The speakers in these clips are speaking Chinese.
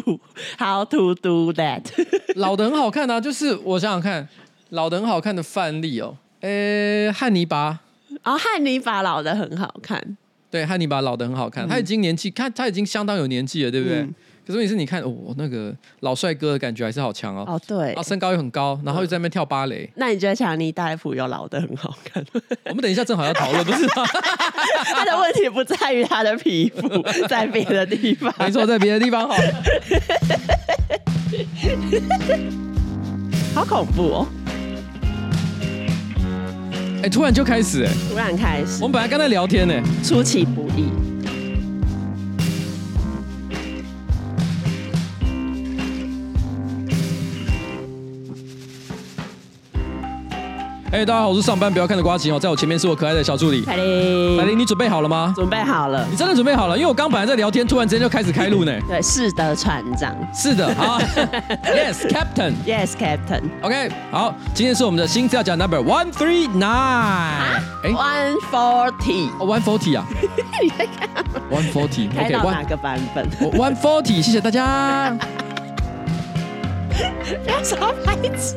to how to do that。老的很好看啊，就是我想想看，老的很好看的范例哦，诶，汉尼拔。哦，汉尼拔老的很好看。对，汉尼拔老的很好看，嗯、他已经年纪，他他已经相当有年纪了，对不对？嗯可是问题是，你看哦，那个老帅哥的感觉还是好强哦。哦，对，啊，身高又很高，然后又在那边跳芭蕾。那你觉得强尼大夫又老的很好看？我们等一下正好要讨论，不是吗？他的问题不在于他的皮肤，在别的地方。没错，在别的地方好。好恐怖哦！哎，突然就开始哎，突然开始。我们本来刚才聊天呢，出其不意。哎、欸，大家好，我是上班不要看的瓜吉哦，在我前面是我可爱的小助理。凯琳，凯琳，你准备好了吗？准备好了。你真的准备好了？因为我刚本来在聊天，突然之间就开始开录呢。对，是的，船长。是的，好。Yes, Captain. Yes, Captain. OK，好，今天是我们的新资料夹 Number One Three Nine。哎，One Forty。哦，One Forty 啊。你在看？One Forty。开到哪个版本？One Forty，谢谢大家。不要耍白痴。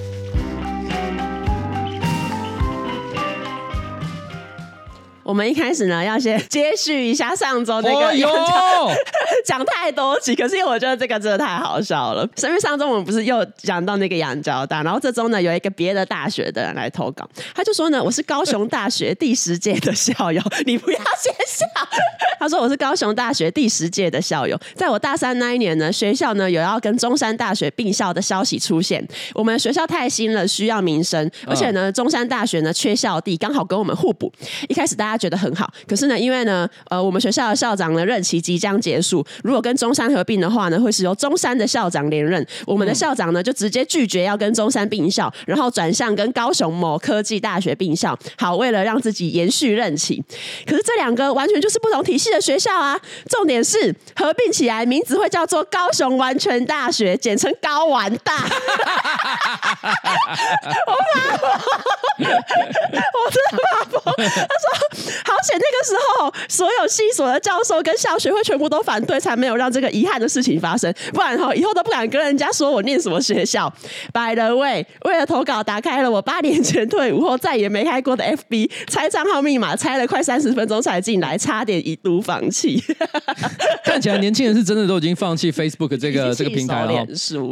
我们一开始呢，要先接续一下上周那个讲、哦、太多集，可是因为我觉得这个真的太好笑了。因为上周我们不是又讲到那个杨交大，然后这周呢有一个别的大学的人来投稿，他就说呢，我是高雄大学第十届的校友，你不要先笑。他说我是高雄大学第十届的校友，在我大三那一年呢，学校呢有要跟中山大学并校的消息出现，我们学校太新了，需要名声，而且呢中山大学呢缺校地，刚好跟我们互补。一开始大家。觉得很好，可是呢，因为呢，呃，我们学校的校长呢任期即将结束，如果跟中山合并的话呢，会是由中山的校长连任。我们的校长呢，就直接拒绝要跟中山并校，然后转向跟高雄某科技大学并校。好，为了让自己延续任期，可是这两个完全就是不同体系的学校啊。重点是合并起来名字会叫做高雄完全大学，简称高完大。我发疯，我真的发疯。所有系所的教授跟校学会全部都反对，才没有让这个遗憾的事情发生。不然哈，以后都不敢跟人家说我念什么学校。By the way，为了投稿，打开了我八年前退伍后 再也没开过的 FB，猜账号密码，猜了快三十分钟才进来，差点一度放弃。看起来年轻人是真的都已经放弃 Facebook 这个这个平台了。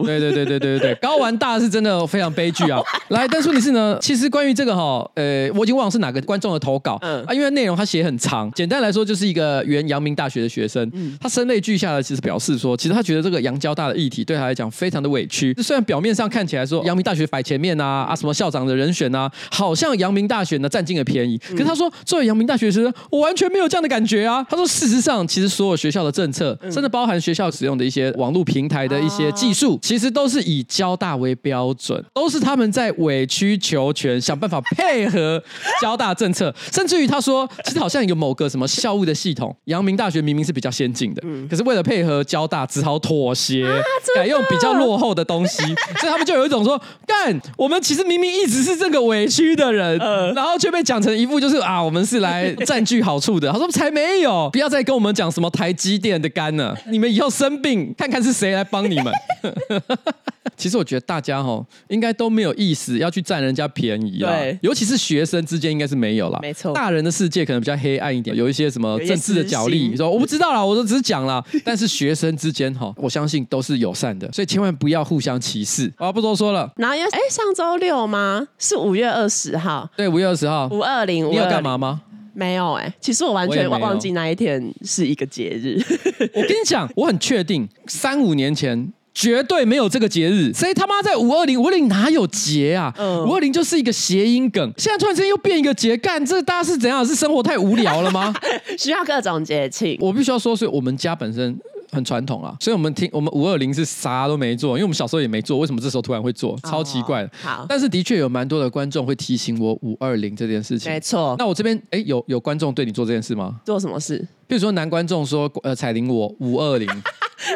对对对对对对对，高玩大是真的非常悲剧啊！来，但是问题是呢，其实关于这个哈，呃，我已经忘了是哪个观众的投稿，嗯啊，因为。内容他写很长，简单来说就是一个原阳明大学的学生，他声泪俱下的其实表示说，其实他觉得这个阳交大的议题对他来讲非常的委屈。虽然表面上看起来说阳明大学摆前面啊啊什么校长的人选啊，好像阳明大学呢占尽了便宜，可是他说作为阳明大学生，我完全没有这样的感觉啊。他说事实上，其实所有学校的政策，甚至包含学校使用的一些网络平台的一些技术，其实都是以交大为标准，都是他们在委曲求全，想办法配合交大政策，甚至于他说。其实好像有某个什么校务的系统，阳明大学明明是比较先进的，嗯、可是为了配合交大，只好妥协，啊、改用比较落后的东西，所以他们就有一种说，干，我们其实明明一直是这个委屈的人，呃、然后却被讲成一副就是啊，我们是来占据好处的。他说才没有，不要再跟我们讲什么台积电的干了，你们以后生病看看是谁来帮你们。其实我觉得大家哈，应该都没有意思要去占人家便宜啊，对尤其是学生之间应该是没有啦。没错，大人的世界可能比较黑暗一点，有一些什么政治的角力，说我不知道啦，我都只是讲啦。但是学生之间哈，我相信都是友善的，所以千万不要互相歧视。啊，不多说了。然后因为哎，上周六吗？是五月二十号。对，五月二十号。五二零。你有干嘛吗？没有哎，其实我完全忘记那一天是一个节日。我跟你讲，我很确定，三五年前。绝对没有这个节日，谁他妈在五二零？五二零哪有节啊？五二零就是一个谐音梗，现在突然之间又变一个节，干这大家是怎样？是生活太无聊了吗？需要各种节庆。我必须要说，是我们家本身很传统啊，所以我们听我们五二零是啥都没做，因为我们小时候也没做，为什么这时候突然会做？超奇怪好，但是的确有蛮多的观众会提醒我五二零这件事情。没错。那我这边哎，有有观众对你做这件事吗？做什么事？比如说男观众说，呃，彩铃我五二零。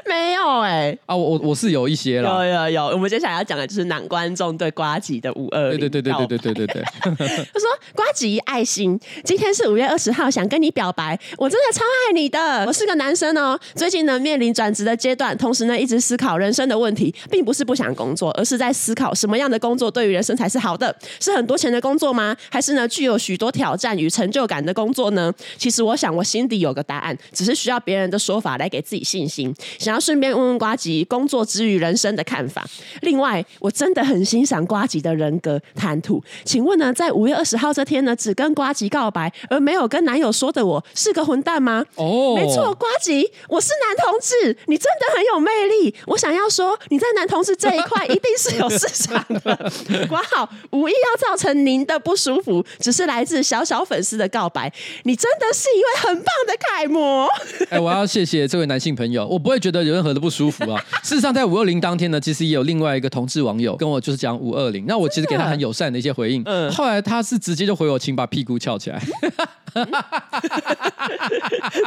没有哎、欸。啊，我我我是有一些了。有有有，我们接下来要讲的就是男观众对瓜吉的五二零。对对对对对对对对对。他 说：“瓜吉爱心，今天是五月二十号，想跟你表白，我真的超爱你的。我是个男生哦，最近呢面临转职的阶段，同时呢一直思考人生的问题，并不是不想工作，而是在思考什么样的工作对于人生才是好的？是很多钱的工作吗？还是呢具有许多挑战与成就感的工作呢？其实我想我心底有个答案，只是需要别人的说法来给自己信心。想要顺便问问瓜吉工作之余人生的看法。另外，我真的很欣赏瓜吉的人格谈吐。请问呢，在五月二十号这天呢，只跟瓜吉告白而没有跟男友说的我是个混蛋吗？哦，oh. 没错，瓜吉，我是男同志，你真的很有魅力。我想要说，你在男同志这一块一定是有市场的。瓜号无意要造成您的不舒服，只是来自小小粉丝的告白。你真的是一位很棒的楷模。哎，我要谢谢这位男性朋友，我不会觉得有任何的不舒服啊。事实上，在五二零当天呢，其实也有另外一个同志网友跟我就是讲五二零，那我其实给他很友善的一些回应。嗯，后来他是直接就回我，请把屁股翘起来。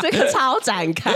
这个超展开，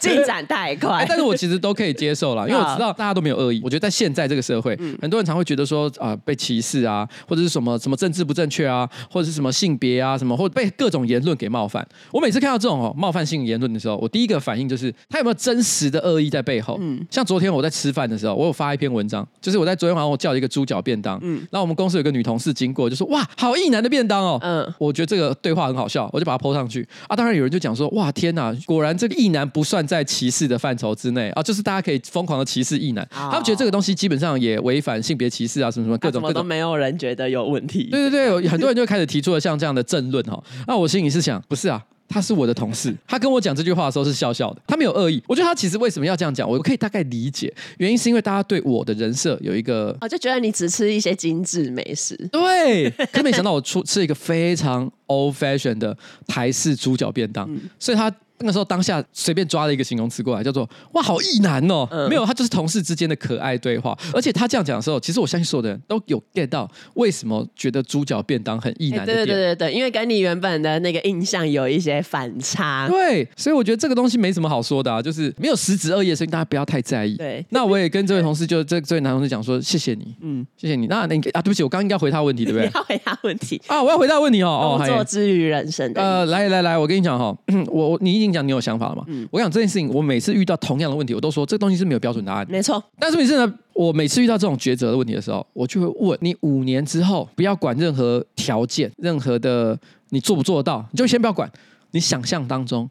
进展太快。欸，但是我其实都可以接受了，因为我知道大家都没有恶意。我觉得在现在这个社会，嗯、很多人常会觉得说啊、呃，被歧视啊，或者是什么什么政治不正确啊，或者是什么性别啊，什么或者被各种言论给冒犯。我每次看到这种哦冒犯性言论的时候，我第一个反应就是他有没有真实的恶意在背后？嗯，像昨天我在吃饭的时候，我有发一篇文章，就是我在昨天晚上我叫了一个猪脚便当，嗯，然后我们公司有个女同事经过，就说哇，好异男的便当哦，嗯，我觉得这个对话很好笑，我就把它 po 上去啊。当然有人就讲说哇，天哪，果然这个异男不算在歧视的范畴之内啊，就是大家可以疯狂的歧视异男，哦、他们觉得这个东西基本上也违反性别歧视啊，什么什么各种各种，都没有人觉得有问题。对对对，很多人就开始提出了像这样的政论哈。那我心里是想，不是啊。他是我的同事，他跟我讲这句话的时候是笑笑的，他没有恶意。我觉得他其实为什么要这样讲，我可以大概理解，原因是因为大家对我的人设有一个，我就觉得你只吃一些精致美食，对，可没想到我出吃一个非常 old fashion 的台式猪脚便当，嗯、所以他。那个时候当下随便抓了一个形容词过来，叫做“哇，好意男哦”，嗯、没有，他就是同事之间的可爱对话。而且他这样讲的时候，其实我相信所有的人都有 get 到为什么觉得猪脚便当很意男的点。对对对对，因为跟你原本的那个印象有一些反差。对，所以我觉得这个东西没什么好说的啊，就是没有实质恶意，所以大家不要太在意。对，那我也跟这位同事，就这这位男同事讲说，谢谢你，嗯，谢谢你。那那你啊，对不起，我刚刚应该回他问题，对不对？你 要回答问题 啊，我要回答问题哦。工作之于人生的。呃，来来来，我跟你讲哈，我你已经讲你有想法了吗？嗯、我讲这件事情，我每次遇到同样的问题，我都说这个东西是没有标准答案。没错，但是每次呢，我每次遇到这种抉择的问题的时候，我就会问你：五年之后，不要管任何条件，任何的你做不做得到，你就先不要管。你想象当中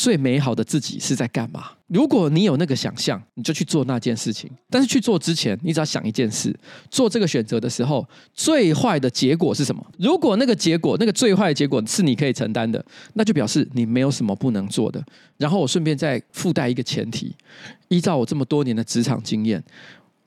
最美好的自己是在干嘛？如果你有那个想象，你就去做那件事情。但是去做之前，你只要想一件事：做这个选择的时候，最坏的结果是什么？如果那个结果，那个最坏的结果是你可以承担的，那就表示你没有什么不能做的。然后我顺便再附带一个前提：依照我这么多年的职场经验，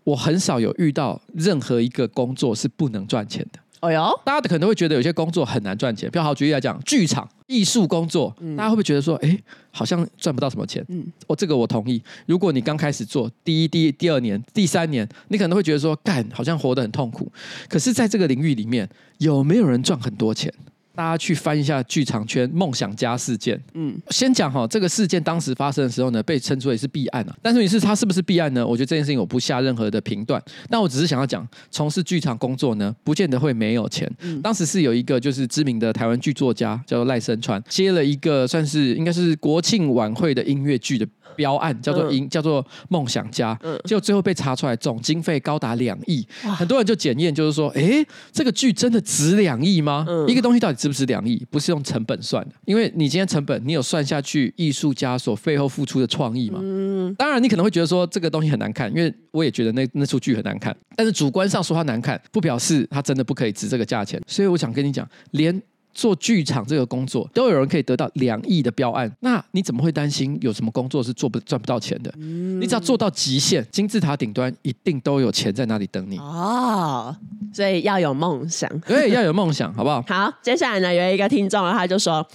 我很少有遇到任何一个工作是不能赚钱的。哦哟，大家可能会觉得有些工作很难赚钱。比如好举例来讲，剧场艺术工作，嗯、大家会不会觉得说，哎，好像赚不到什么钱？嗯，我、哦、这个我同意。如果你刚开始做第一、第一第二年、第三年，你可能会觉得说，干好像活得很痛苦。可是，在这个领域里面，有没有人赚很多钱？大家去翻一下剧场圈梦想家事件。嗯，先讲哈，这个事件当时发生的时候呢，被称之为是弊案啊。但是你是它是不是弊案呢？我觉得这件事情我不下任何的评断。但我只是想要讲，从事剧场工作呢，不见得会没有钱。嗯，当时是有一个就是知名的台湾剧作家叫做赖声川，接了一个算是应该是国庆晚会的音乐剧的。标案叫做赢，叫做梦想家，嗯，结果最后被查出来总经费高达两亿，很多人就检验，就是说，哎，这个剧真的值两亿吗？嗯、一个东西到底值不值两亿？不是用成本算的，因为你今天成本你有算下去，艺术家所背后付出的创意吗？嗯，当然你可能会觉得说这个东西很难看，因为我也觉得那那出剧很难看，但是主观上说它难看，不表示它真的不可以值这个价钱。所以我想跟你讲，连。做剧场这个工作，都有人可以得到两亿的标案，那你怎么会担心有什么工作是做不赚不到钱的？嗯、你只要做到极限，金字塔顶端一定都有钱在那里等你。哦，所以要有梦想，对，要有梦想，好不好？好，接下来呢，有一个听众他就说，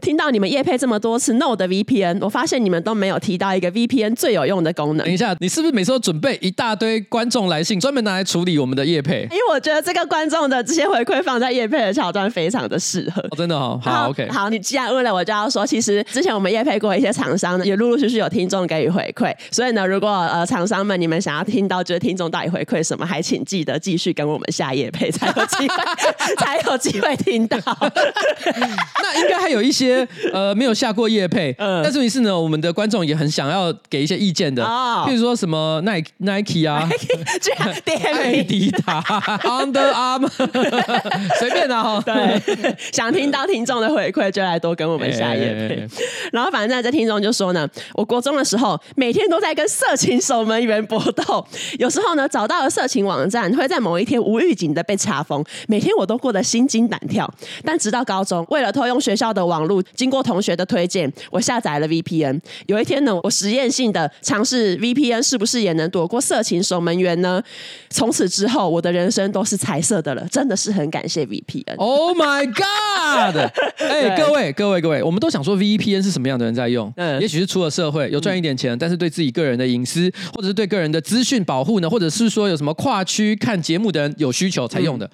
听到你们夜配这么多次 Nord VPN，我发现你们都没有提到一个 VPN 最有用的功能。等一下，你是不是每次都准备一大堆观众来信，专门拿来处理我们的夜配？因为我觉得这个观众的这些回馈放在夜配的桥段非常的适合。哦、真的哦，好，好，OK，好，你既然问了，我就要说，其实之前我们夜配过一些厂商呢，也陆陆续续有听众给予回馈。所以呢，如果呃厂商们你们想要听到就是听众到底回馈什么，还请记得继续跟我们下夜配，才有机会才有机会听到。那应该还有一些呃没有下过夜配，嗯，但是于是呢，我们的观众也很想要给一些意见的，哦，譬如说什么 Nike Nike 啊，这样艾迪达 Under Armour，随便的哈，对，想听到听众的回馈，就来多跟我们下夜配。然后反正这听众就说呢，我国中的时候每天都在跟色情守门员搏斗，有时候呢找到了色情网站，会在某一天无预警的被查封，每天我都过得心惊胆跳。但直到高中，为了偷用学校的网络，经过同学的推荐，我下载了 VPN。有一天呢，我实验性的尝试 VPN 是不是也能躲过色情守门员呢？从此之后，我的人生都是彩色的了，真的是很感谢 VPN。Oh my God！哎，各位各位各位，我们都想说 VPN 是什么样的人在用？嗯，也许是出了社会有赚一点钱，嗯，但是对自己个人的隐私或者是对个人的资讯保护呢，或者是说有什么跨区看节目的人有需求才用的。嗯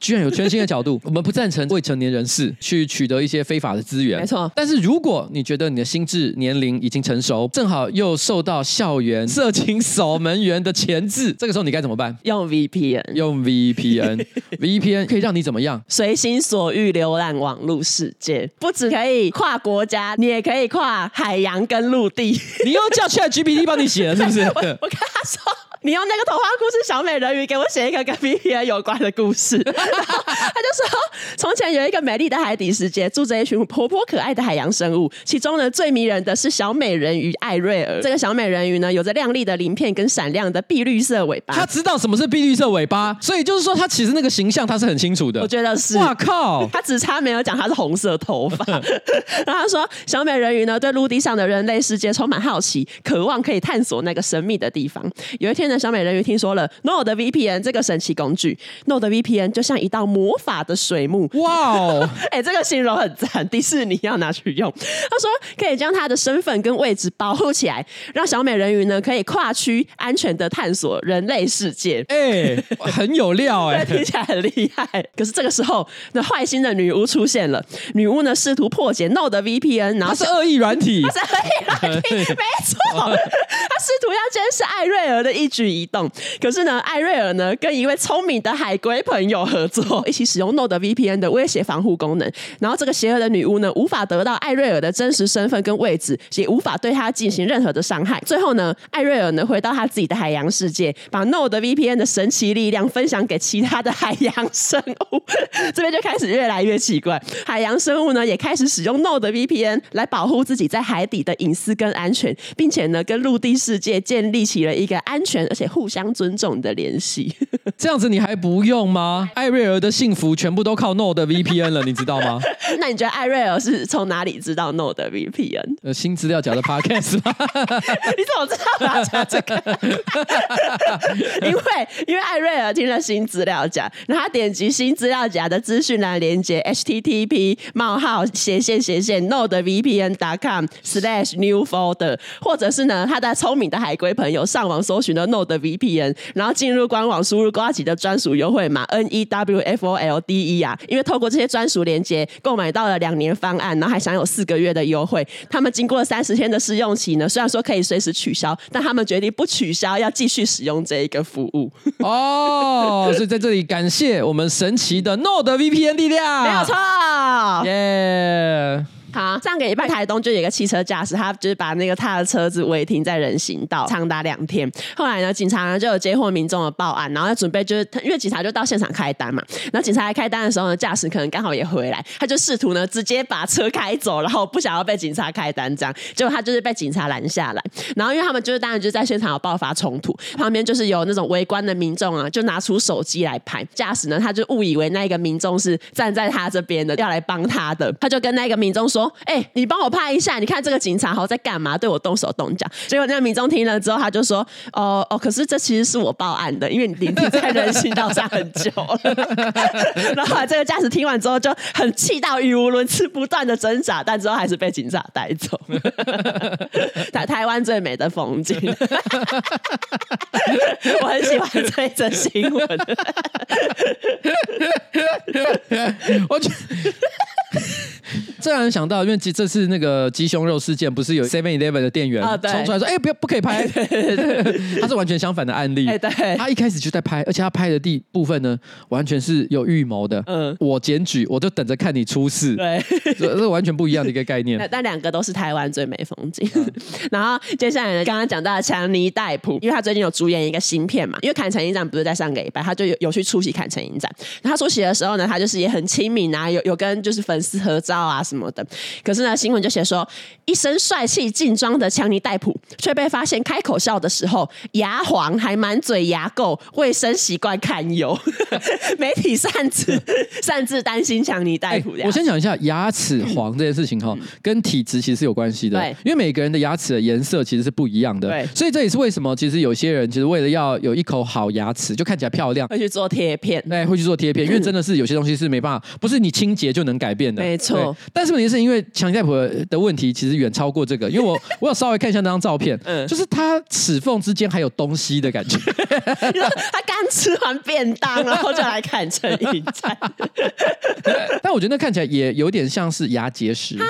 居然有全新的角度，我们不赞成未成年人士去取得一些非法的资源。没错，但是如果你觉得你的心智年龄已经成熟，正好又受到校园色情守门员的钳制，这个时候你该怎么办？用 VPN，用 VPN，VPN 可以让你怎么样？随心所欲浏览网络世界，不只可以跨国家，你也可以跨海洋跟陆地。你又叫 ChatGPT 帮你写了，是不是？我我跟他说。你用那个童话故事小美人鱼给我写一个跟 VPN 有关的故事，他就说，从前有一个美丽的海底世界，住着一群活泼可爱的海洋生物，其中呢最迷人的是小美人鱼艾瑞尔。这个小美人鱼呢有着亮丽的鳞片跟闪亮的碧绿色尾巴。他知道什么是碧绿色尾巴，所以就是说他其实那个形象他是很清楚的。我觉得是。哇靠！他只差没有讲他是红色头发。然后他说，小美人鱼呢对陆地上的人类世界充满好奇，渴望可以探索那个神秘的地方。有一天。那小美人鱼听说了 Nord VPN 这个神奇工具，Nord VPN 就像一道魔法的水幕。哇哦，哎，这个形容很赞，迪士尼要拿去用。他说可以将他的身份跟位置保护起来，让小美人鱼呢可以跨区安全的探索人类世界。哎，很有料哎，听起来很厉害。可是这个时候，那坏心的女巫出现了。女巫呢试图破解 Nord VPN，然后是恶意软体，是恶意软体，没错。他试图要监视艾瑞尔的一举移动，可是呢，艾瑞尔呢跟一位聪明的海龟朋友合作，一起使用 Node VPN 的威胁防护功能。然后这个邪恶的女巫呢，无法得到艾瑞尔的真实身份跟位置，也无法对他进行任何的伤害。最后呢，艾瑞尔呢回到他自己的海洋世界，把 Node VPN 的神奇力量分享给其他的海洋生物。这边就开始越来越奇怪，海洋生物呢也开始使用 Node VPN 来保护自己在海底的隐私跟安全，并且呢跟陆地世界建立起了一个安全而且互相尊重的联系，这样子你还不用吗？艾瑞尔的幸福全部都靠 Nord VPN 了，你知道吗？那你觉得艾瑞尔是从哪里知道 Nord VPN？呃，新资料夹的 Podcast 吗？你怎么知道我要讲这个？因为因为艾瑞尔听了新资料夹，然后他点击新资料夹的资讯栏连接 http 冒号斜线斜线 nordvpn.com slash new folder，或者是呢，他的聪明的海龟朋友上网搜寻了 Nord VPN，然后进入官网，输入瓜吉的专属优惠码 N E W F O L D E 啊，因为透过这些专属连接购买到了两年方案，然后还享有四个月的优惠。他们经过了三十天的试用期呢，虽然说可以随时取消，但他们决定不取消，要继续使用这一个服务。哦，所以在这里感谢我们神奇的 Node VPN 力量，没有错，耶、yeah。好，上个礼拜台东就有一个汽车驾驶，他就是把那个他的车子违停在人行道长达两天。后来呢，警察呢就有接获民众的报案，然后准备就是因为警察就到现场开单嘛。然后警察来开单的时候呢，驾驶可能刚好也回来，他就试图呢直接把车开走，然后不想要被警察开单这样。结果他就是被警察拦下来。然后因为他们就是当然就在现场有爆发冲突，旁边就是有那种围观的民众啊，就拿出手机来拍。驾驶呢，他就误以为那个民众是站在他这边的，要来帮他的，他就跟那个民众说。说：“哎、欸，你帮我拍一下，你看这个警察好在干嘛？对我动手动脚。”结果那个民众听了之后，他就说：“哦哦，可是这其实是我报案的，因为你停在人行道上很久了。”然后这个驾驶听完之后就很气到语无伦次，不断的挣扎，但之后还是被警察带走。台台湾最美的风景，我很喜欢这一则新闻。我觉得。这让人想到，因为这次那个鸡胸肉事件，不是有 Seven Eleven 的店员冲出来说：“哎、欸，不要，不可以拍。”他是完全相反的案例。他一开始就在拍，而且他拍的第部分呢，完全是有预谋的。嗯，我检举，我就等着看你出事。对，这是完全不一样的一个概念。但两个都是台湾最美风景。嗯、然后接下来呢，刚刚讲到的强尼戴普，因为他最近有主演一个新片嘛，因为坎城影展不是在上个礼拜，他就有有去出席坎城影展。他出席的时候呢，他就是也很亲民啊，有有跟就是粉丝合照啊。什么的，可是呢，新闻就写说，一身帅气劲装的强尼戴普，却被发现开口笑的时候牙黄，还满嘴牙垢，卫生习惯堪忧。媒体擅自 擅自担心强尼戴普。我先讲一下牙齿黄这件事情哈，跟体质其实是有关系的。对，因为每个人的牙齿的颜色其实是不一样的。对，所以这也是为什么，其实有些人其实为了要有一口好牙齿，就看起来漂亮，会去做贴片。对，会去做贴片，因为真的是有些东西是没办法，不是你清洁就能改变的。没错。但是问题是因为强尼戴普的问题其实远超过这个，因为我 我有稍微看一下那张照片，嗯，就是他齿缝之间还有东西的感觉，他刚吃完便当，然后就来看成 影展，但我觉得那看起来也有点像是牙结石啊。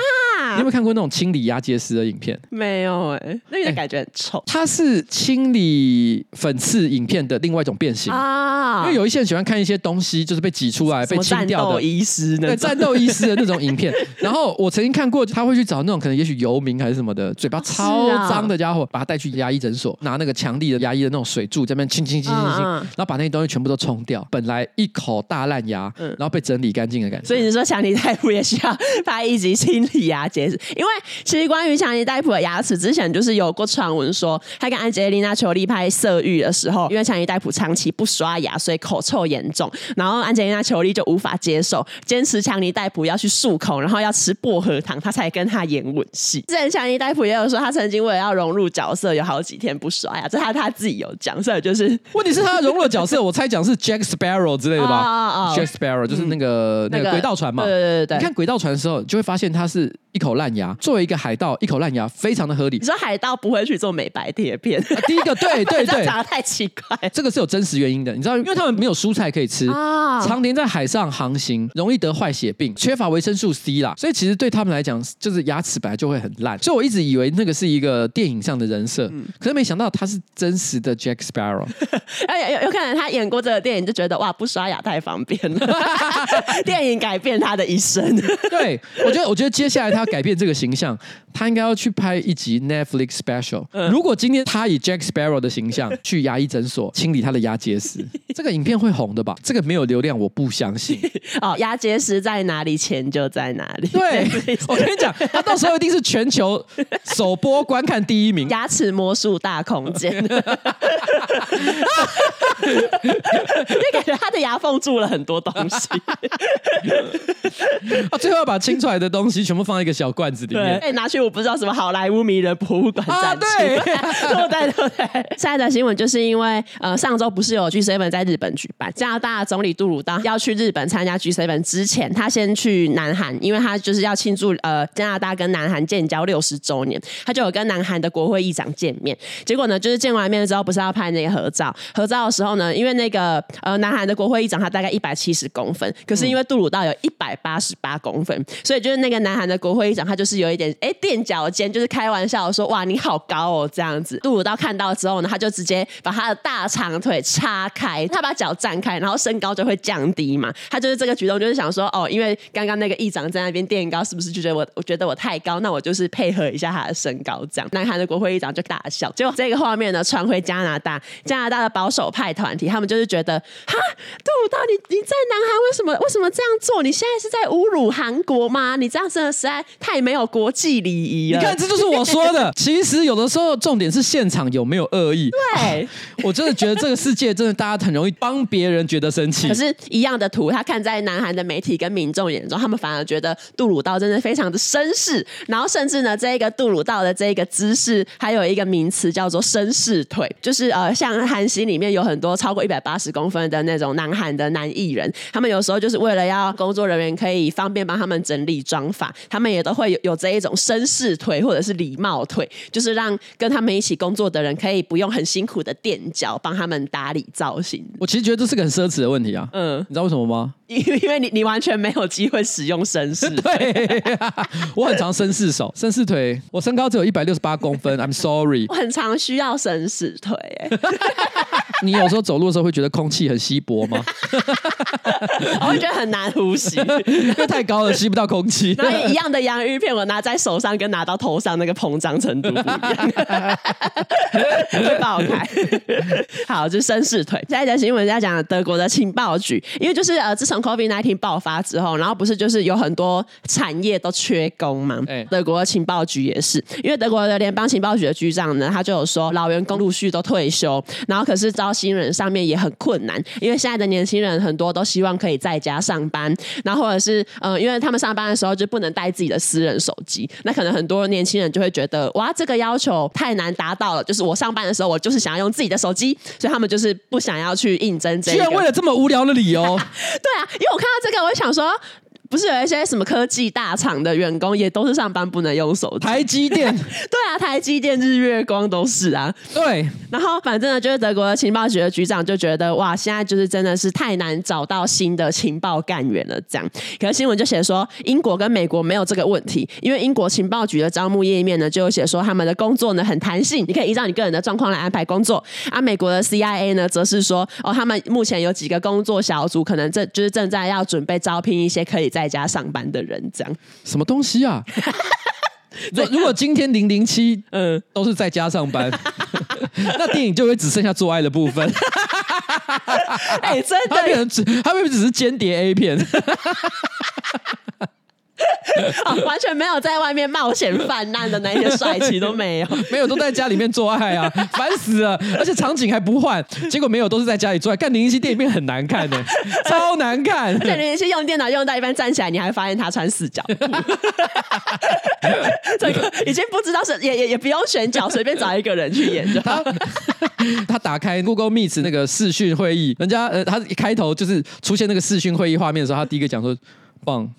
你有没有看过那种清理牙结石的影片？没有哎、欸，那个感觉很臭。欸、它是清理粉刺影片的另外一种变形啊，因为有一些人喜欢看一些东西，就是被挤出来、被清掉的。医师对战斗医师的那种影片。然后我曾经看过，他会去找那种可能也许游民还是什么的，嘴巴超脏的家伙，把他带去牙医诊所，拿那个强力的牙医的那种水柱在那边清清清清清，然后把那些东西全部都冲掉。本来一口大烂牙，然后被整理干净的感觉。所以你说强尼戴普也需要 拍一集清理牙结石？因为其实关于强尼戴普的牙齿，之前就是有过传闻说，他跟安吉丽娜·裘丽拍《色欲》的时候，因为强尼戴普长期不刷牙，所以口臭严重。然后安吉丽娜·裘丽就无法接受，坚持强尼戴普要去漱口，然后要吃薄荷糖，他才跟他演吻戏。之前强尼戴普也有说，他曾经为了要融入角色，有好几天不刷牙，这他他自己有讲。所以就是问题是他融入的角色，我猜讲是 Jack Sparrow 之类的吧？Jack Sparrow 就是那个、嗯、那个轨道船嘛？对对对对，你看轨道船的时候，就会发现他是。一口烂牙，作为一个海盗，一口烂牙非常的合理。你说海盗不会去做美白贴片？啊、第一个，对对 对，长得太奇怪。这个是有真实原因的，你知道，因为他们没有蔬菜可以吃啊，常年在海上航行，容易得坏血病，缺乏维生素 C 啦，所以其实对他们来讲，就是牙齿本来就会很烂。所以我一直以为那个是一个电影上的人设，嗯、可是没想到他是真实的 Jack Sparrow。哎，有有可能他演过这个电影，就觉得哇，不刷牙太方便了。电影改变他的一生。对，我觉得，我觉得接下来他。要改变这个形象，他应该要去拍一集 Netflix special。如果今天他以 Jack Sparrow 的形象去牙医诊所清理他的牙结石，这个影片会红的吧？这个没有流量，我不相信。哦，牙结石在哪里，钱就在哪里。对，我跟你讲，他到时候一定是全球首播观看第一名。牙齿魔术大空间，因为感觉他的牙缝住了很多东西。他最后要把清出来的东西全部放在一个小罐子里面，对，拿去我不知道什么好莱坞迷人博物馆展出。对，对对对。下一则新闻就是因为呃上周不是有 G7 在日本举办，加拿大总理杜鲁道要去日本参加 G7 之前，他先去南韩，因为他就是要庆祝呃加拿大跟南韩建交六十周年，他就有跟南韩的国会议长见面。结果呢，就是见完面之后，不是要拍那个合照？合照的时候呢，因为那个呃南韩的国会议长他大概一百七十公分，可是因为杜鲁道有一百八十八公分，所以就是那个南韩的国会议长他就是有一点哎垫脚尖，就是开玩笑说哇你好高哦这样子。杜鲁道看到之后呢，他就直接把他的大长腿叉开，他把脚站开，然后身高就会降低嘛。他就是这个举动，就是想说哦，因为刚刚那个议长在那边垫高，是不是就觉得我我觉得我太高，那我就是配合一下他的身高这样。南韩的国会议长就大笑。结果这个画面呢传回加拿大，加拿大的保守派团体他们就是觉得哈，杜鲁道你你在南韩为什么为什么这样做？你现在是在侮辱韩国吗？你这样真的实在太没有国际礼仪了。你看，这就是我说的。其实有的时候重点是现场有没有恶意。对，我真的觉得这个世界真的大家很容易帮别人觉得生气。可是，一样的图，他看在南韩的媒体跟民众眼中，他们反而觉得杜鲁道真的非常的绅士，然后甚至呢，这一个杜鲁道的这一个姿势还有一个名词叫做绅士腿，就是呃，像韩星里面有很多超过一百八十公分的那种南韩的男艺人，他们有时候就是为了要工作人员可以方便帮他们整理妆发，他们也都会有有这一种绅士腿或者是礼貌腿，就是让跟他们一起工作的人可以不用很辛苦的垫脚帮他们打理造型。我其实觉得这是个很奢侈的问题啊，嗯，你知道为什么吗？因为 因为你你完全没有机会使用绅士，对，我很常绅士手、绅士腿，我身高只有一百六十八公分，I'm sorry，我很常需要绅士腿，哎，你有时候走路的时候会觉得空气很稀薄吗？我会觉得很难呼吸，因为太高了吸不到空气。然后一样的洋芋片，我拿在手上跟拿到头上那个膨胀程度不一样，会爆开。好，就是绅士腿。下一则新闻要讲德国的情报局，因为就是呃自从 COVID-19 爆发之后，然后不是就是有很多产业都缺工嘛？欸、德国的情报局也是，因为德国的联邦情报局的局长呢，他就有说老员工陆续都退休，然后可是招新人上面也很困难，因为现在的年轻人很多都希望可以在家上班，然后或者是呃，因为他们上班的时候就不能带自己的私人手机，那可能很多年轻人就会觉得哇，这个要求太难达到了，就是我上班的时候我就是想要用自己的手机，所以他们就是不想要去应征这个。居然为了这么无聊的理由？对啊。因为我看到这个，我就想说。不是有一些什么科技大厂的员工也都是上班不能用手机？台积电，对啊，台积电、日月光都是啊。对，然后反正呢，就是德国的情报局的局长就觉得，哇，现在就是真的是太难找到新的情报干员了。这样，可是新闻就写说，英国跟美国没有这个问题，因为英国情报局的招募页面呢，就有写说他们的工作呢很弹性，你可以依照你个人的状况来安排工作。啊、美国的 CIA 呢，则是说，哦，他们目前有几个工作小组，可能正就是正在要准备招聘一些可以在家上班的人，这样什么东西啊？如果今天零零七嗯都是在家上班，那电影就会只剩下做爱的部分。哎、欸，真的，他变成只他变成只是间谍 A 片？哦，完全没有在外面冒险犯难的那些帅气都没有，没有都在家里面做爱啊，烦死了！而且场景还不换，结果没有都是在家里做爱。看零零七电影片很难看呢，超难看。而且零零七用电脑用到一半站起来，你还发现他穿四角裤，这个已经不知道是也也也不用选角，随便找一个人去演就好。他打开 Google Meet 那个视讯会议，人家呃，他一开头就是出现那个视讯会议画面的时候，他第一个讲说棒。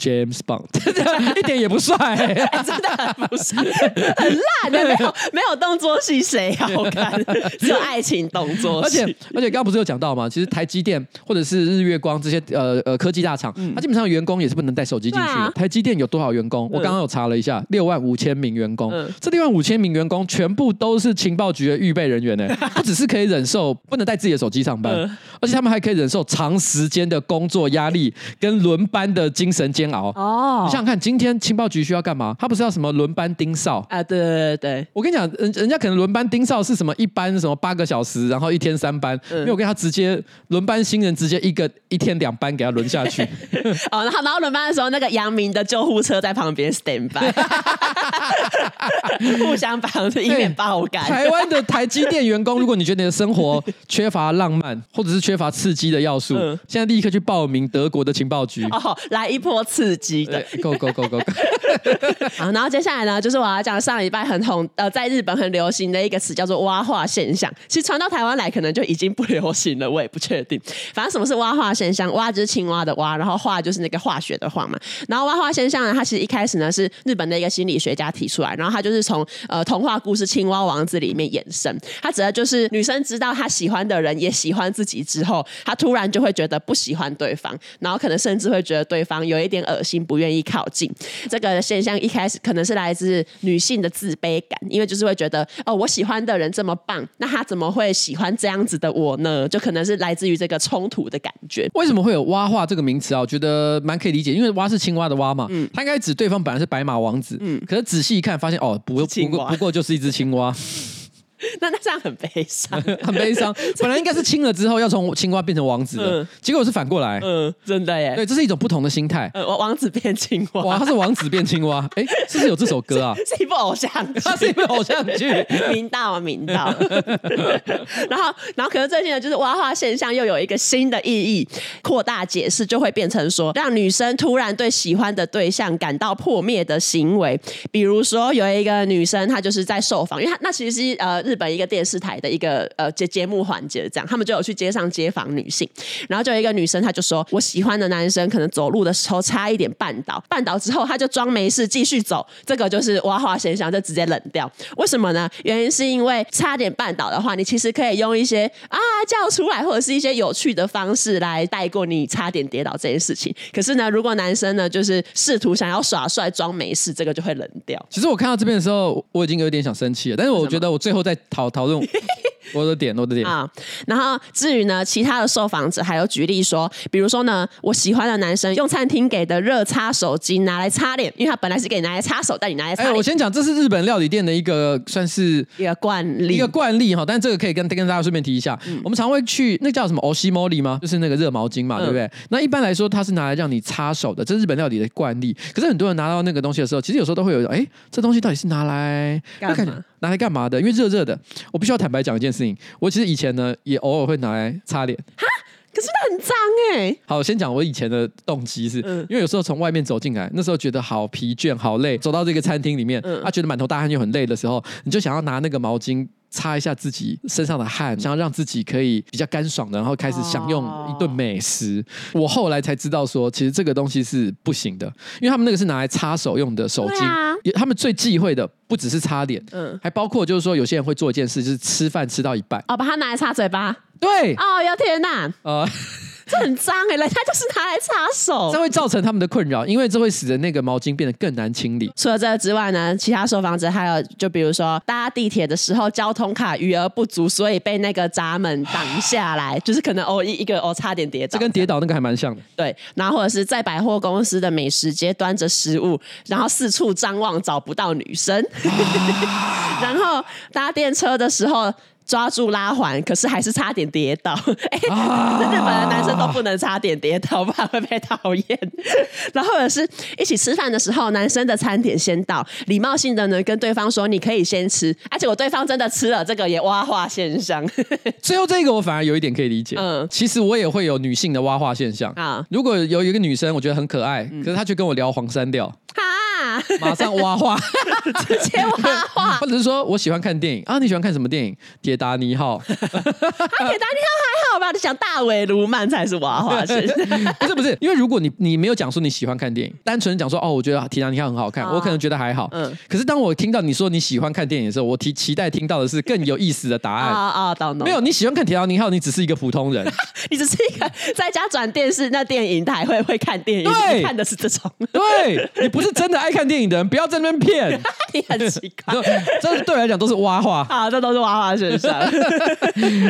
James Bond，一点也不帅、欸欸，真的很不帅，很烂的，没有没有动作戏，谁好看？只有爱情动作戏。而且而且刚刚不是有讲到吗？其实台积电或者是日月光这些呃呃科技大厂，它、嗯、基本上员工也是不能带手机进去的。啊、台积电有多少员工？我刚刚有查了一下，六万五千名员工。嗯、这六万五千名员工全部都是情报局的预备人员呢、欸，不只是可以忍受不能带自己的手机上班，嗯、而且他们还可以忍受长时间的工作压力跟轮班的精神煎熬哦，你想想看，今天情报局需要干嘛？他不是要什么轮班盯哨啊？对对对，我跟你讲，人人家可能轮班盯哨是什么一班什么八个小时，然后一天三班，嗯、因为我跟他直接轮班新人直接一个一天两班给他轮下去。哦，然后然后轮班的时候，那个杨明的救护车在旁边 stand by，互相帮着，以免爆肝。台湾的台积电员工，如果你觉得你的生活缺乏浪漫，或者是缺乏刺激的要素，嗯、现在立刻去报名德国的情报局，哦，来一波刺激。对，Go Go Go Go！好，然后接下来呢，就是我要讲上礼拜很红，呃，在日本很流行的一个词叫做“蛙化现象”。其实传到台湾来，可能就已经不流行了，我也不确定。反正什么是蛙化现象？蛙就是青蛙的蛙，然后化就是那个化学的化嘛。然后蛙化现象呢，它其实一开始呢是日本的一个心理学家提出来，然后他就是从呃童话故事《青蛙王子》里面衍生。他指的就是女生知道她喜欢的人也喜欢自己之后，她突然就会觉得不喜欢对方，然后可能甚至会觉得对方有一点恶心。不愿意靠近这个现象，一开始可能是来自女性的自卑感，因为就是会觉得哦，我喜欢的人这么棒，那他怎么会喜欢这样子的我呢？就可能是来自于这个冲突的感觉。为什么会有蛙化这个名词啊？我觉得蛮可以理解，因为蛙是青蛙的蛙嘛，嗯，他应该指对方本来是白马王子，嗯，可是仔细一看发现哦，不不过不过就是一只青蛙。那那这样很悲伤，很悲伤。本来应该是亲了之后要从青蛙变成王子的，嗯、结果是反过来。嗯，真的耶。对，这是一种不同的心态。呃，王子变青蛙。哇，他是王子变青蛙。哎，是不是有这首歌啊？是，是一部偶像剧，它是一部偶像剧，明道啊，明道。然后，然后，可是最近呢，就是蛙化现象又有一个新的意义，扩大解释，就会变成说，让女生突然对喜欢的对象感到破灭的行为。比如说，有一个女生，她就是在受访，因为她那其实是呃日本一个电视台的一个呃节节目环节，这样他们就有去街上街访女性，然后就有一个女生，她就说，我喜欢的男生可能走路的时候差一点绊倒，绊倒之后他就装没事继续走，这个就是挖花现象，就直接冷掉。为什么呢？原因是因为差点绊倒的话，你其实可以用一些啊叫出来，或者是一些有趣的方式来带过你差点跌倒这件事情。可是呢，如果男生呢就是试图想要耍帅装没事，这个就会冷掉。其实我看到这边的时候，我已经有点想生气了，但是我觉得我最后再讨讨论。我的点，我的点啊。然后至于呢，其他的受访者还有举例说，比如说呢，我喜欢的男生用餐厅给的热擦手巾拿来擦脸，因为他本来是给你拿来擦手，但你拿来擦我先讲，这是日本料理店的一个算是一个惯例，一个惯例哈。但是这个可以跟跟大家顺便提一下，嗯、我们常会去那叫什么欧西莫里吗？就是那个热毛巾嘛，嗯、对不对？那一般来说，它是拿来让你擦手的，这是日本料理的惯例。可是很多人拿到那个东西的时候，其实有时候都会有，哎，这东西到底是拿来干嘛？拿来干嘛的？因为热热的，我必须要坦白讲一件事情。我其实以前呢，也偶尔会拿来擦脸。哈，可是它很脏哎。好，我先讲我以前的动机是，嗯、因为有时候从外面走进来，那时候觉得好疲倦、好累，走到这个餐厅里面，嗯、啊，觉得满头大汗又很累的时候，你就想要拿那个毛巾。擦一下自己身上的汗，想要让自己可以比较干爽的，然后开始享用一顿美食。Oh. 我后来才知道说，其实这个东西是不行的，因为他们那个是拿来擦手用的手巾，啊、他们最忌讳的不只是擦脸，嗯，还包括就是说有些人会做一件事，就是吃饭吃到一半，哦，把它拿来擦嘴巴，对，哦，有天哪，呃。这很脏哎、欸，来，他就是拿来擦手，这会造成他们的困扰，因为这会使得那个毛巾变得更难清理。除了这个之外呢，其他受访者还有，就比如说搭地铁的时候，交通卡余额不足，所以被那个闸门挡下来，就是可能哦一一个哦差点跌倒，这跟跌倒那个还蛮像的。对，然后或者是在百货公司的美食街端着食物，然后四处张望找不到女生，然后搭电车的时候。抓住拉环，可是还是差点跌倒。哎、欸，啊、日本的男生都不能差点跌倒，不然会被讨厌。然后或者是一起吃饭的时候，男生的餐点先到，礼貌性的呢跟对方说你可以先吃，而、啊、且我对方真的吃了，这个也挖化现象。最后这个我反而有一点可以理解。嗯，其实我也会有女性的挖化现象啊。如果有一个女生我觉得很可爱，嗯、可是她却跟我聊黄山料。马上挖话，直接挖话，或者是说我喜欢看电影啊？你喜欢看什么电影？铁达尼号。啊，铁达尼号还好吧？你讲大尾卢曼才是挖话，是不是不是？因为如果你你没有讲说你喜欢看电影，单纯讲说哦，我觉得铁达尼号很好看，我可能觉得还好。嗯。可是当我听到你说你喜欢看电影的时候，我提期待听到的是更有意思的答案啊啊！懂懂。没有，你喜欢看铁达尼号，你只是一个普通人，你只是一个在家转电视那电影台会会看电影，对，看的是这种。对，你不是真的爱看电影的人，不要在那边骗。你很奇怪，这对我来讲都是挖话 啊，这都是蛙化现象。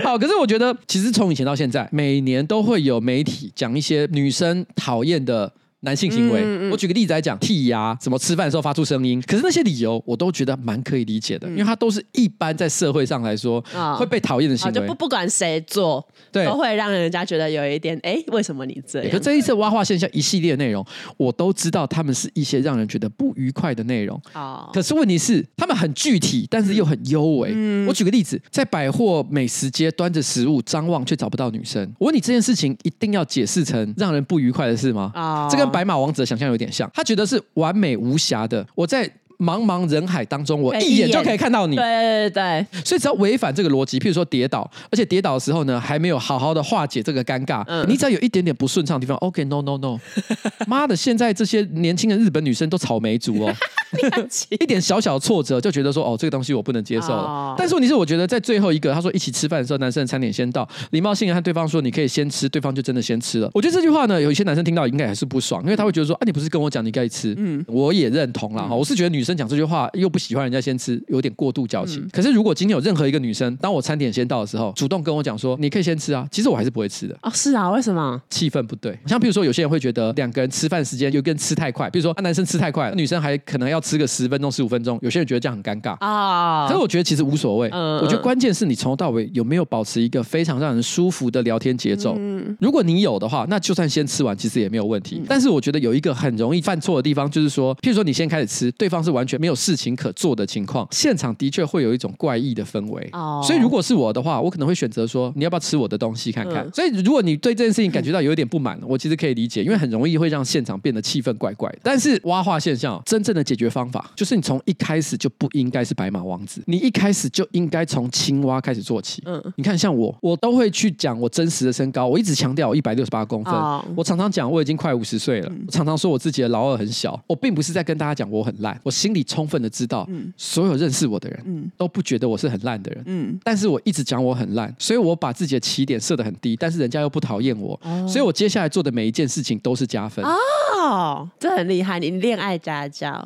好，可是我觉得，其实从以前到现在，每年都会有媒体讲一些女生讨厌的。男性行为，嗯嗯、我举个例子来讲，剔牙，什么吃饭的时候发出声音，可是那些理由我都觉得蛮可以理解的，嗯、因为它都是一般在社会上来说、哦、会被讨厌的行为，就不不管谁做，对，都会让人家觉得有一点，哎，为什么你这样？可这一次挖化现象一系列内容，我都知道他们是一些让人觉得不愉快的内容。哦，可是问题是，他们很具体，但是又很幽微。嗯、我举个例子，在百货美食街端着食物张望却找不到女生，我问你这件事情一定要解释成让人不愉快的事吗？啊、哦，这个。白马王子的想象有点像，他觉得是完美无瑕的。我在。茫茫人海当中，我一眼就可以看到你。对对对，所以只要违反这个逻辑，譬如说跌倒，而且跌倒的时候呢，还没有好好的化解这个尴尬，嗯、你只要有一点点不顺畅的地方，OK，no no no，妈的，现在这些年轻的日本女生都草莓族哦，一点小小挫折就觉得说，哦，这个东西我不能接受了。哦、但是问题是，我觉得在最后一个，他说一起吃饭的时候，男生的餐点先到，礼貌性的和对方说你可以先吃，对方就真的先吃了。我觉得这句话呢，有一些男生听到应该还是不爽，因为他会觉得说，啊，你不是跟我讲你该吃？嗯，我也认同了哈，我是觉得女生。生讲这句话又不喜欢人家先吃，有点过度矫情。嗯、可是如果今天有任何一个女生，当我餐点先到的时候，主动跟我讲说你可以先吃啊，其实我还是不会吃的。哦，是啊，为什么？气氛不对。像比如说有些人会觉得两个人吃饭时间有个人吃太快，比如说男生吃太快，女生还可能要吃个十分钟、十五分钟，有些人觉得这样很尴尬啊。可是我觉得其实无所谓。嗯，我觉得关键是你从头到尾有没有保持一个非常让人舒服的聊天节奏。嗯，如果你有的话，那就算先吃完，其实也没有问题。嗯、但是我觉得有一个很容易犯错的地方，就是说，譬如说你先开始吃，对方是完全没有事情可做的情况，现场的确会有一种怪异的氛围。哦，所以如果是我的话，我可能会选择说，你要不要吃我的东西看看？嗯、所以如果你对这件事情感觉到有一点不满，我其实可以理解，因为很容易会让现场变得气氛怪怪的。但是蛙化现象真正的解决方法，就是你从一开始就不应该是白马王子，你一开始就应该从青蛙开始做起。嗯，你看像我，我都会去讲我真实的身高，我一直强调我一百六十八公分，哦、我常常讲我已经快五十岁了，嗯、我常常说我自己的老二很小，我并不是在跟大家讲我很烂，我心里充分的知道，嗯、所有认识我的人，嗯、都不觉得我是很烂的人，嗯，但是我一直讲我很烂，所以我把自己的起点设得很低，但是人家又不讨厌我，哦、所以我接下来做的每一件事情都是加分。哦，这很厉害，你恋爱家教，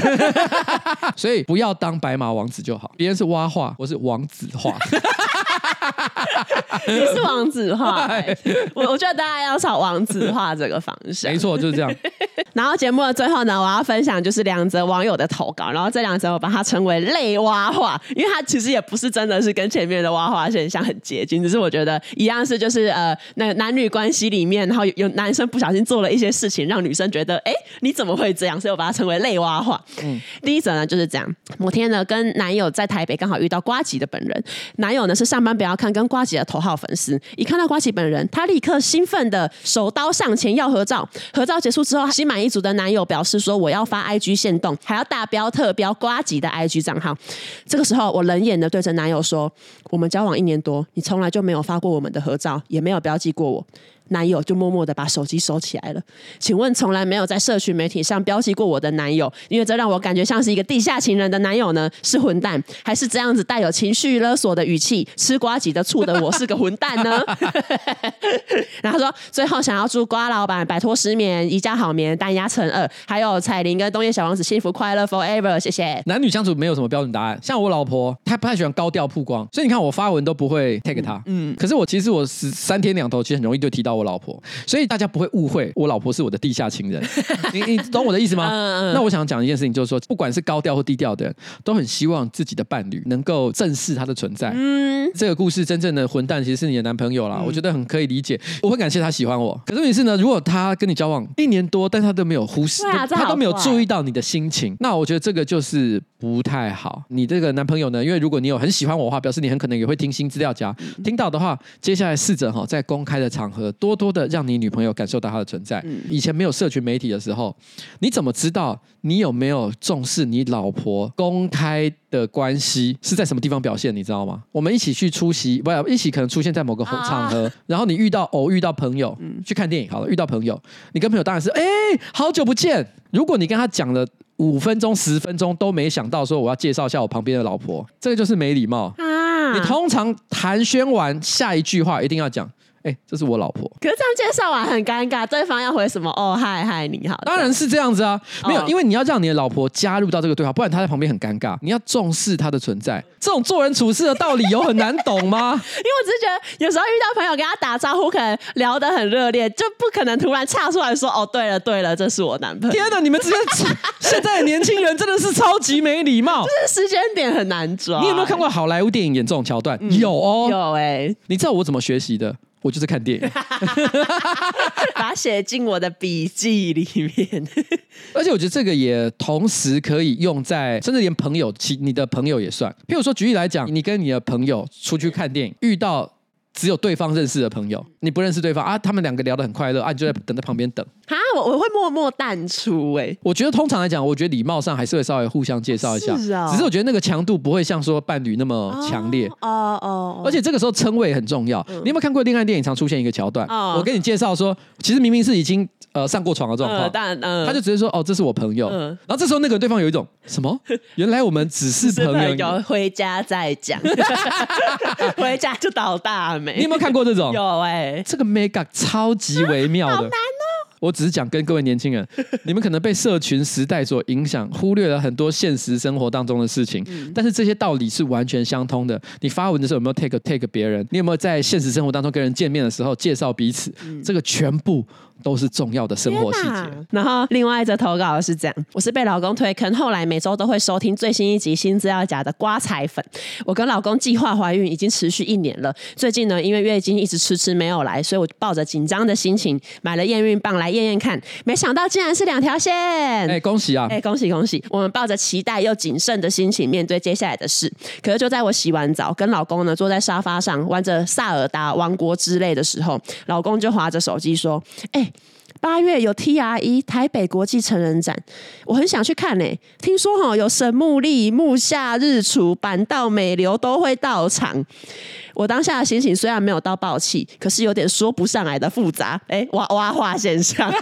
所以不要当白马王子就好，别人是蛙画，我是王子画。你是王子画，欸，我我觉得大家要朝王子画这个方向。没错，就是这样。然后节目的最后呢，我要分享就是两则网友的投稿，然后这两则我把它称为泪蛙化，因为它其实也不是真的是跟前面的蛙化现象很接近，只是我觉得一样是就是呃，那个男女关系里面，然后有男生不小心做了一些事情，让女生觉得哎，你怎么会这样？所以我把它称为泪蛙化。嗯，第一则呢就是这样，某天呢跟男友在台北刚好遇到瓜吉的本人，男友呢是上班不要看跟瓜吉的头号粉丝，一看到瓜吉本人，他立刻兴奋的手刀上前要合照。合照结束之后，心满一组的男友表示说：“我要发 IG 限动，还要大标特标瓜吉的 IG 账号。”这个时候，我冷眼的对着男友说：“我们交往一年多，你从来就没有发过我们的合照，也没有标记过我。”男友就默默的把手机收起来了。请问，从来没有在社群媒体上标记过我的男友，因为这让我感觉像是一个地下情人的男友呢？是混蛋，还是这样子带有情绪勒索的语气？吃瓜级的醋的我是个混蛋呢？然后他说，最后想要祝瓜老板摆脱失眠，宜家好眠，单压成二，还有彩铃跟东叶小王子幸福快乐 forever。谢谢。男女相处没有什么标准答案，像我老婆，她不太喜欢高调曝光，所以你看我发文都不会 take 她。嗯，可是我其实我是三天两头，其实很容易就提到我。我老婆，所以大家不会误会我老婆是我的地下情人。你你懂我的意思吗？嗯嗯。那我想讲一件事情，就是说，不管是高调或低调的人，都很希望自己的伴侣能够正视他的存在。嗯，这个故事真正的混蛋其实是你的男朋友啦，嗯、我觉得很可以理解。我会感谢他喜欢我。可是问题是呢，如果他跟你交往一年多，但他都没有忽视，啊、他都没有注意到你的心情，那我觉得这个就是不太好。你这个男朋友呢，因为如果你有很喜欢我的话，表示你很可能也会听新资料夹。嗯、听到的话，接下来试着哈，在公开的场合多。多多的让你女朋友感受到她的存在。嗯、以前没有社群媒体的时候，你怎么知道你有没有重视你老婆公开的关系是在什么地方表现？你知道吗？我们一起去出席，不要一起可能出现在某个场合，啊、然后你遇到偶遇到朋友，嗯、去看电影好了，遇到朋友，你跟朋友当然是哎，好久不见。如果你跟他讲了五分钟、十分钟都没想到说我要介绍一下我旁边的老婆，这个就是没礼貌。啊、你通常寒暄完下一句话一定要讲。哎，这是我老婆。可是这样介绍完很尴尬，对方要回什么？哦，嗨嗨，你好。当然是这样子啊，没有，因为你要让你的老婆加入到这个对话，不然她在旁边很尴尬。你要重视她的存在，这种做人处事的道理有很难懂吗？因为我只是觉得有时候遇到朋友跟他打招呼，可能聊得很热烈，就不可能突然岔出来说：“哦，对了对了，这是我男朋友。”天哪，你们直接现在的年轻人真的是超级没礼貌，就 是时间点很难抓。你有没有看过好莱坞电影演这种桥段？嗯、有哦，有哎、欸。你知道我怎么学习的？我就是看电影，把它写进我的笔记里面。而且我觉得这个也同时可以用在，甚至连朋友，其你的朋友也算。譬如说，举例来讲，你跟你的朋友出去看电影，遇到。只有对方认识的朋友，你不认识对方啊？他们两个聊得很快乐啊，你就在等在旁边等。啊，我我会默默淡出哎、欸。我觉得通常来讲，我觉得礼貌上还是会稍微互相介绍一下。是啊、哦。只是我觉得那个强度不会像说伴侣那么强烈。哦哦。而且这个时候称谓很重要。嗯、你有没有看过恋爱电影常出现一个桥段？哦、我跟你介绍说，其实明明是已经呃上过床的状况，呃但呃、他就直接说哦，这是我朋友。嗯、然后这时候那个对方有一种什么？原来我们只是朋友，友回家再讲，回家就倒大霉。你有没有看过这种？有哎、欸，这个 make up 超级微妙的。好难哦。我只是讲跟各位年轻人，你们可能被社群时代所影响，忽略了很多现实生活当中的事情。嗯、但是这些道理是完全相通的。你发文的时候有没有 take take 别人？你有没有在现实生活当中跟人见面的时候介绍彼此？嗯、这个全部。都是重要的生活细节。然后另外一则投稿是这样：我是被老公推坑，后来每周都会收听最新一集新资料夹的瓜彩粉。我跟老公计划怀孕已经持续一年了。最近呢，因为月经一直迟迟没有来，所以我抱着紧张的心情买了验孕棒来验验看。没想到竟然是两条线！哎，恭喜啊！哎，恭喜恭喜！我们抱着期待又谨慎的心情面对接下来的事。可是就在我洗完澡，跟老公呢坐在沙发上玩着萨尔达王国之类的时候，老公就划着手机说：“哎。”八月有 TRE 台北国际成人展，我很想去看呢、欸。听说哈有神木利、木下日出、板道美流都会到场。我当下的心情虽然没有到爆气，可是有点说不上来的复杂。哎、欸，挖挖话现象，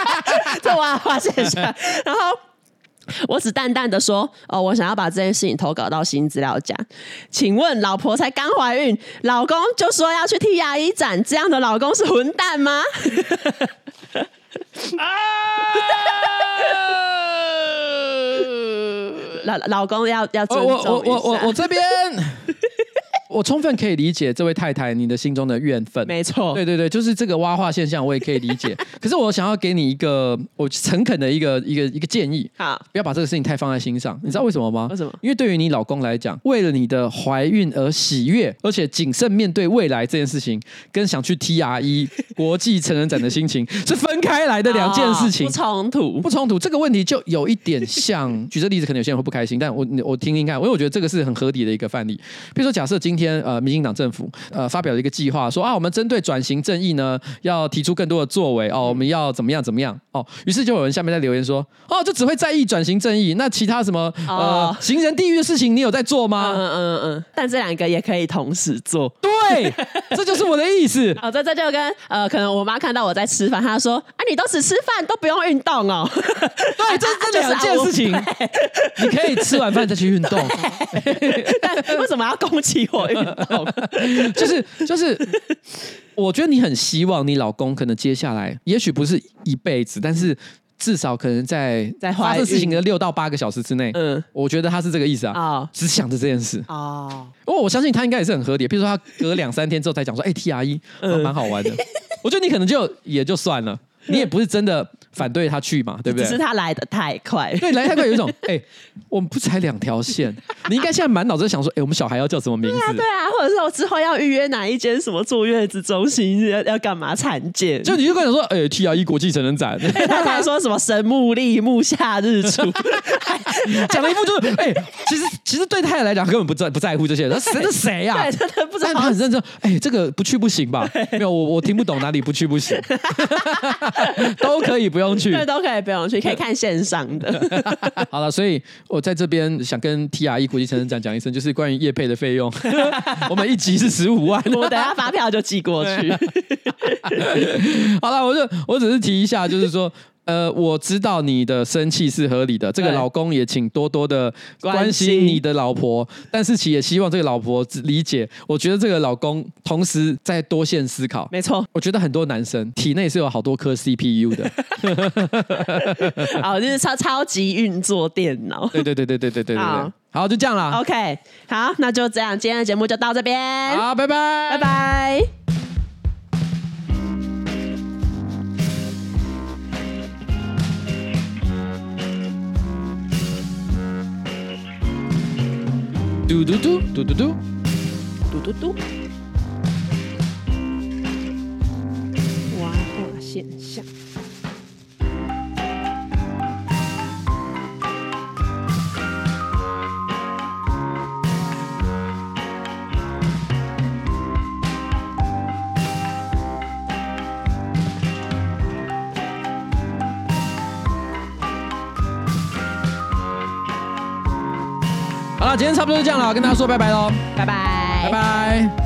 这挖话现象。然后我只淡淡的说：“哦，我想要把这件事情投稿到新资料夹。请问老婆才刚怀孕，老公就说要去 TRE 展，这样的老公是混蛋吗？” 啊！老老公要要尊重一下。我我我我我这边。我充分可以理解这位太太你的心中的怨愤，没错，对对对，就是这个挖化现象，我也可以理解。可是我想要给你一个我诚恳的一个一个一个建议，好，不要把这个事情太放在心上。你知道为什么吗？为什么？因为对于你老公来讲，为了你的怀孕而喜悦，而且谨慎面对未来这件事情，跟想去 TRE 国际成人展的心情是分开来的两件事情，不冲突，不冲突。这个问题就有一点像，举这例子，可能有些人会不开心，但我我听听看，因为我觉得这个是很合理的一个范例。比如说，假设今天呃，民进党政府呃发表了一个计划，说啊，我们针对转型正义呢，要提出更多的作为哦，我们要怎么样怎么样哦。于是就有人下面在留言说，哦，就只会在意转型正义，那其他什么呃行人地狱的事情，你有在做吗？嗯嗯嗯。但这两个也可以同时做。对，这就是我的意思。哦，这这就跟呃，可能我妈看到我在吃饭，她说啊，你都只吃饭，都不用运动哦。对，这这两件事情，你可以吃完饭再去运动。但为什么要攻击我就是就是，我觉得你很希望你老公可能接下来，也许不是一辈子，但是至少可能在在发生事情的六到八个小时之内，嗯，我觉得他是这个意思啊，哦、只想着这件事哦。不过我相信他应该也是很合理，比如说他隔两三天之后才讲说，哎，TRE 蛮好玩的，我觉得你可能就也就算了。你也不是真的反对他去嘛，对不对？只是他来的太快。对，来太快有一种，哎、欸，我们不才两条线，你应该现在满脑子在想说，哎、欸，我们小孩要叫什么名字？对啊，对啊，或者是我之后要预约哪一间什么坐月子中心，要要干嘛产检？就你就跟他说，哎、欸，TRE 国际成人展，他还说什么神木立木下日出，讲了一副就是，哎、欸，其实其实对太太来讲根本不在不在乎这些，他谁是谁呀？对，真的不知道。他很认真，哎、欸，这个不去不行吧？没有，我我听不懂哪里不去不行。都可以不用去，对，都可以不用去，可以看线上的。好了，所以我在这边想跟 TRE 国际成人展讲一声，就是关于业配的费用，我们一集是十五万，我等下发票就寄过去。好了，我就我只是提一下，就是说。呃，我知道你的生气是合理的，这个老公也请多多的关心你的老婆，但是其也希望这个老婆理解。我觉得这个老公同时在多线思考，没错。我觉得很多男生体内是有好多颗 CPU 的，哦，就是超超级运作电脑。对对对对对对对对，好，好，就这样了。OK，好，那就这样，今天的节目就到这边。好，拜拜，拜拜。嘟嘟嘟嘟嘟嘟嘟嘟嘟，蛙化现象。今天差不多就这样了，跟大家说拜拜喽，拜拜，拜拜。